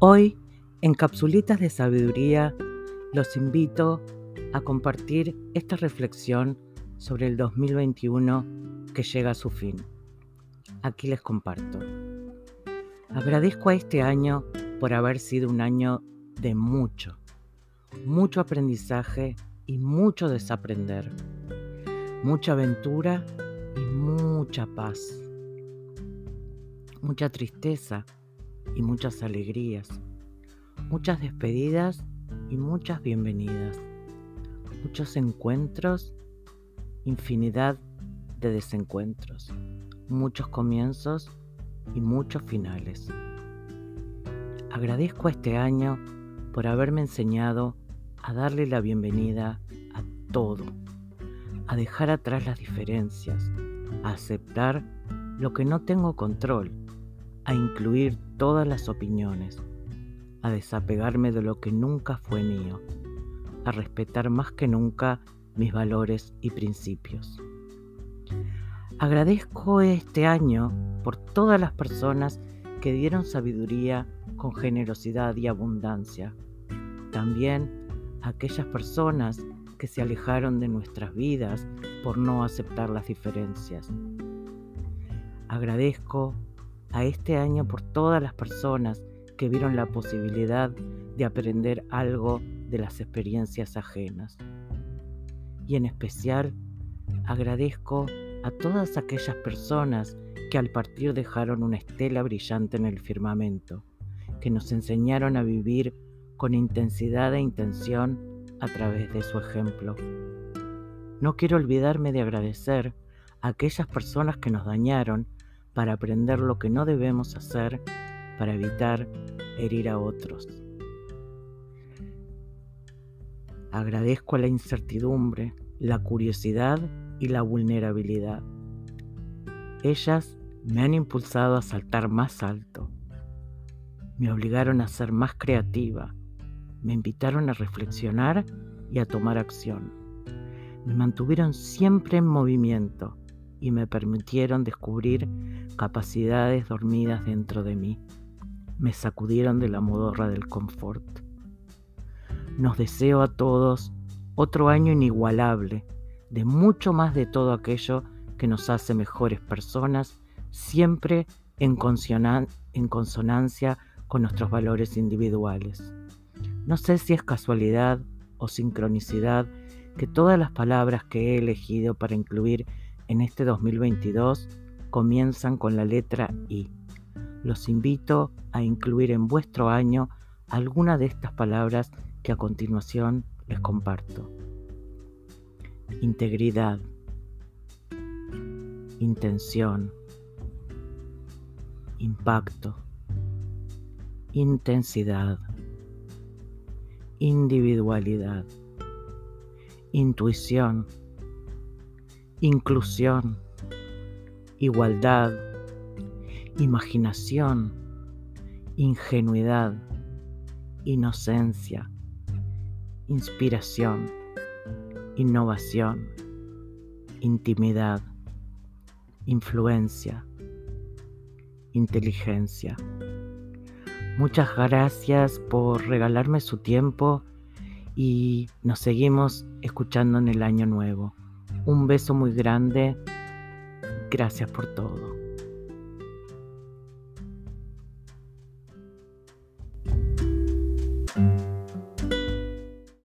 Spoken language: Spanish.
Hoy, en Capsulitas de Sabiduría, los invito a compartir esta reflexión sobre el 2021 que llega a su fin. Aquí les comparto. Agradezco a este año por haber sido un año de mucho, mucho aprendizaje y mucho desaprender, mucha aventura y mucha paz, mucha tristeza y muchas alegrías, muchas despedidas y muchas bienvenidas, muchos encuentros, infinidad de desencuentros, muchos comienzos y muchos finales. Agradezco a este año por haberme enseñado a darle la bienvenida a todo, a dejar atrás las diferencias, a aceptar lo que no tengo control a incluir todas las opiniones, a desapegarme de lo que nunca fue mío, a respetar más que nunca mis valores y principios. Agradezco este año por todas las personas que dieron sabiduría con generosidad y abundancia. También aquellas personas que se alejaron de nuestras vidas por no aceptar las diferencias. Agradezco a este año por todas las personas que vieron la posibilidad de aprender algo de las experiencias ajenas. Y en especial agradezco a todas aquellas personas que al partir dejaron una estela brillante en el firmamento, que nos enseñaron a vivir con intensidad e intención a través de su ejemplo. No quiero olvidarme de agradecer a aquellas personas que nos dañaron para aprender lo que no debemos hacer para evitar herir a otros. Agradezco a la incertidumbre, la curiosidad y la vulnerabilidad. Ellas me han impulsado a saltar más alto, me obligaron a ser más creativa, me invitaron a reflexionar y a tomar acción. Me mantuvieron siempre en movimiento y me permitieron descubrir capacidades dormidas dentro de mí. Me sacudieron de la modorra del confort. Nos deseo a todos otro año inigualable, de mucho más de todo aquello que nos hace mejores personas, siempre en, en consonancia con nuestros valores individuales. No sé si es casualidad o sincronicidad que todas las palabras que he elegido para incluir en este 2022 comienzan con la letra I. Los invito a incluir en vuestro año alguna de estas palabras que a continuación les comparto. Integridad, intención, impacto, intensidad, individualidad, intuición, inclusión, igualdad, imaginación, ingenuidad, inocencia, inspiración, innovación, intimidad, influencia, inteligencia. Muchas gracias por regalarme su tiempo y nos seguimos escuchando en el año nuevo. Un beso muy grande. Gracias por todo.